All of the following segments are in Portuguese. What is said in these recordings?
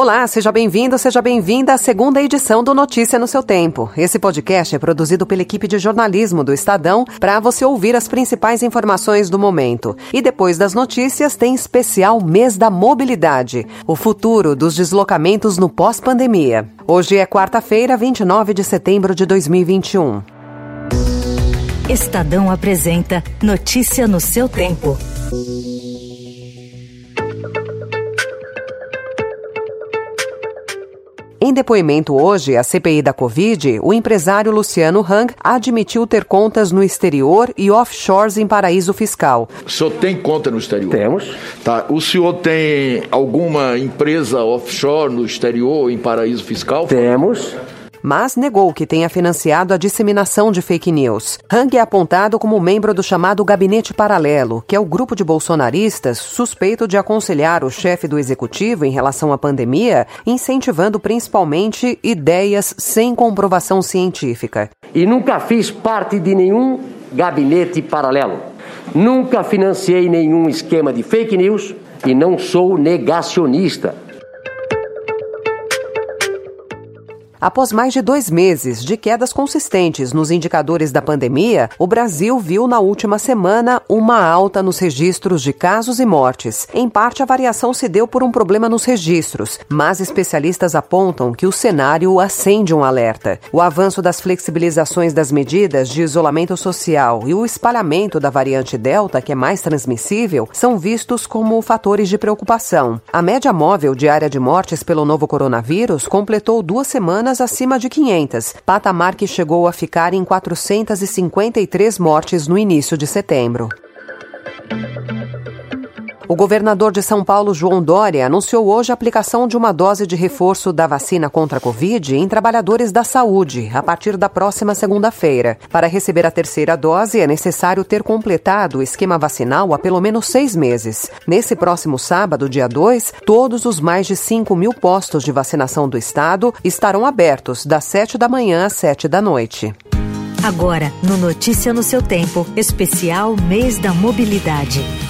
Olá, seja bem-vindo, seja bem-vinda à segunda edição do Notícia no seu Tempo. Esse podcast é produzido pela equipe de jornalismo do Estadão para você ouvir as principais informações do momento. E depois das notícias tem especial Mês da Mobilidade, o futuro dos deslocamentos no pós-pandemia. Hoje é quarta-feira, 29 de setembro de 2021. Estadão apresenta Notícia no seu tempo. Em depoimento hoje à CPI da Covid, o empresário Luciano Hang admitiu ter contas no exterior e offshores em paraíso fiscal. O senhor tem conta no exterior? Temos. Tá. O senhor tem alguma empresa offshore no exterior em paraíso fiscal? Temos mas negou que tenha financiado a disseminação de fake news. Hang é apontado como membro do chamado Gabinete Paralelo, que é o grupo de bolsonaristas suspeito de aconselhar o chefe do executivo em relação à pandemia, incentivando principalmente ideias sem comprovação científica. E nunca fiz parte de nenhum gabinete paralelo. Nunca financiei nenhum esquema de fake news e não sou negacionista. Após mais de dois meses de quedas consistentes nos indicadores da pandemia, o Brasil viu na última semana uma alta nos registros de casos e mortes. Em parte, a variação se deu por um problema nos registros, mas especialistas apontam que o cenário acende um alerta. O avanço das flexibilizações das medidas de isolamento social e o espalhamento da variante Delta, que é mais transmissível, são vistos como fatores de preocupação. A média móvel diária de mortes pelo novo coronavírus completou duas semanas acima de 500, patamar que chegou a ficar em 453 mortes no início de setembro. O governador de São Paulo, João Dória, anunciou hoje a aplicação de uma dose de reforço da vacina contra a Covid em trabalhadores da saúde, a partir da próxima segunda-feira. Para receber a terceira dose, é necessário ter completado o esquema vacinal há pelo menos seis meses. Nesse próximo sábado, dia 2, todos os mais de 5 mil postos de vacinação do estado estarão abertos, das 7 da manhã às 7 da noite. Agora, no Notícia no seu Tempo, especial Mês da Mobilidade.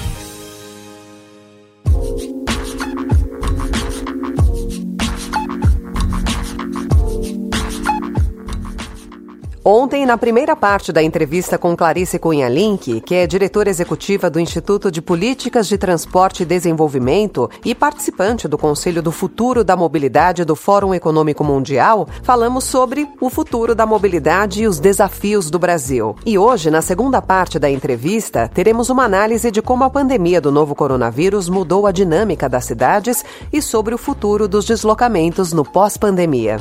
Ontem, na primeira parte da entrevista com Clarice Cunha Link, que é diretora executiva do Instituto de Políticas de Transporte e Desenvolvimento e participante do Conselho do Futuro da Mobilidade do Fórum Econômico Mundial, falamos sobre o futuro da mobilidade e os desafios do Brasil. E hoje, na segunda parte da entrevista, teremos uma análise de como a pandemia do novo coronavírus mudou a dinâmica das cidades e sobre o futuro dos deslocamentos no pós-pandemia.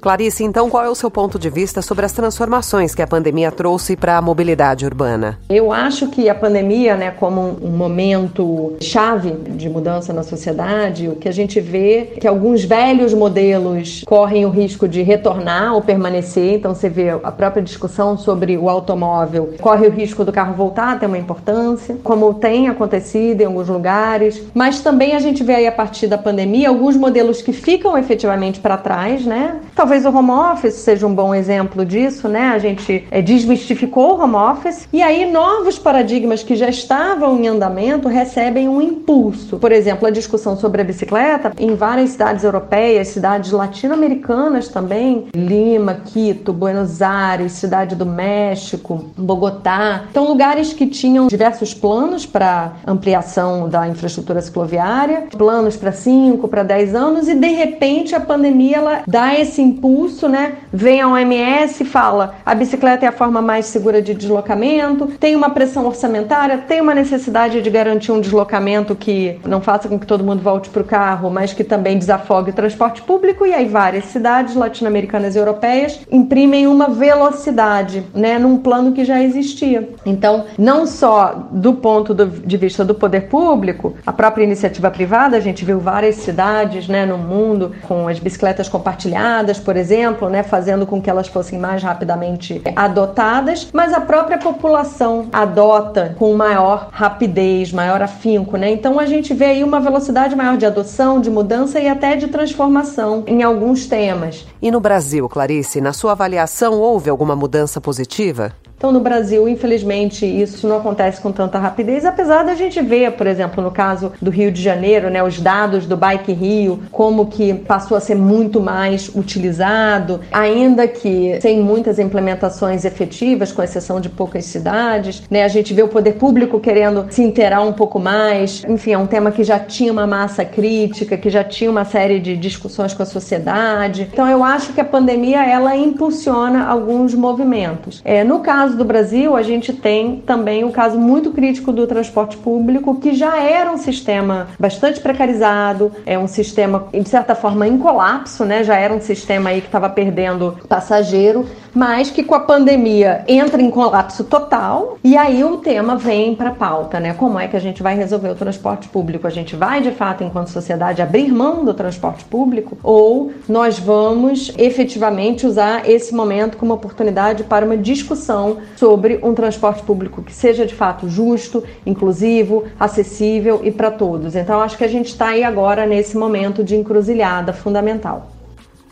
Clarice, então qual é o seu ponto de vista sobre as transformações que a pandemia trouxe para a mobilidade urbana? Eu acho que a pandemia, né, como um momento chave de mudança na sociedade, o que a gente vê é que alguns velhos modelos correm o risco de retornar ou permanecer. Então você vê a própria discussão sobre o automóvel, corre o risco do carro voltar a ter uma importância, como tem acontecido em alguns lugares, mas também a gente vê aí a partir da pandemia alguns modelos que ficam efetivamente para trás, né? Talvez Talvez o home office seja um bom exemplo disso, né? A gente é, desmistificou o home office e aí novos paradigmas que já estavam em andamento recebem um impulso. Por exemplo, a discussão sobre a bicicleta em várias cidades europeias, cidades latino-americanas também, Lima, Quito, Buenos Aires, Cidade do México, Bogotá. Então, lugares que tinham diversos planos para ampliação da infraestrutura cicloviária, planos para 5, para 10 anos e de repente a pandemia ela dá esse impulso, né? Vem a OMS e fala: a bicicleta é a forma mais segura de deslocamento, tem uma pressão orçamentária, tem uma necessidade de garantir um deslocamento que não faça com que todo mundo volte para o carro, mas que também desafogue o transporte público. E aí, várias cidades latino-americanas e europeias imprimem uma velocidade, né? Num plano que já existia. Então, não só do ponto de vista do poder público, a própria iniciativa privada, a gente viu várias cidades né, no mundo com as bicicletas compartilhadas, por exemplo, né, fazendo com que elas fossem mais rapidamente adotadas, mas a própria população adota com maior rapidez, maior afinco. Né? Então a gente vê aí uma velocidade maior de adoção, de mudança e até de transformação em alguns temas. E no Brasil, Clarice, na sua avaliação, houve alguma mudança positiva? Então, no Brasil, infelizmente, isso não acontece com tanta rapidez, apesar da gente ver, por exemplo, no caso do Rio de Janeiro, né, os dados do Bike Rio, como que passou a ser muito mais utilizado, ainda que sem muitas implementações efetivas, com exceção de poucas cidades, né, a gente vê o poder público querendo se inteirar um pouco mais. Enfim, é um tema que já tinha uma massa crítica, que já tinha uma série de discussões com a sociedade. Então, eu acho que a pandemia ela impulsiona alguns movimentos. É, no caso caso do Brasil, a gente tem também um caso muito crítico do transporte público, que já era um sistema bastante precarizado, é um sistema, de certa forma, em colapso, né? Já era um sistema aí que estava perdendo passageiro, mas que com a pandemia entra em colapso total e aí o tema vem para pauta, né? Como é que a gente vai resolver o transporte público? A gente vai, de fato, enquanto sociedade, abrir mão do transporte público ou nós vamos efetivamente usar esse momento como oportunidade para uma discussão sobre um transporte público que seja de fato justo, inclusivo, acessível e para todos. Então, acho que a gente está aí agora nesse momento de encruzilhada fundamental.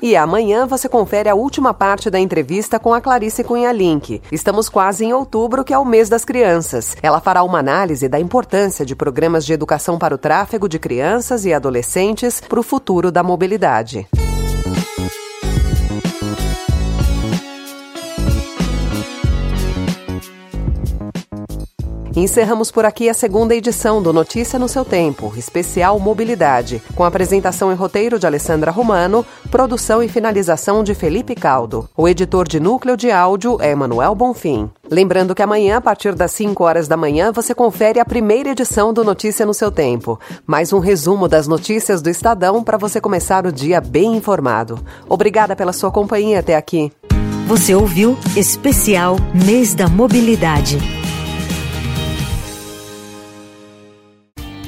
E amanhã você confere a última parte da entrevista com a Clarice Cunha Link. Estamos quase em outubro, que é o mês das crianças. Ela fará uma análise da importância de programas de educação para o tráfego de crianças e adolescentes para o futuro da mobilidade. Encerramos por aqui a segunda edição do Notícia no seu Tempo, especial Mobilidade, com apresentação e roteiro de Alessandra Romano, produção e finalização de Felipe Caldo. O editor de núcleo de áudio é Emanuel Bonfim. Lembrando que amanhã, a partir das 5 horas da manhã, você confere a primeira edição do Notícia no seu Tempo. Mais um resumo das notícias do Estadão para você começar o dia bem informado. Obrigada pela sua companhia até aqui. Você ouviu Especial Mês da Mobilidade.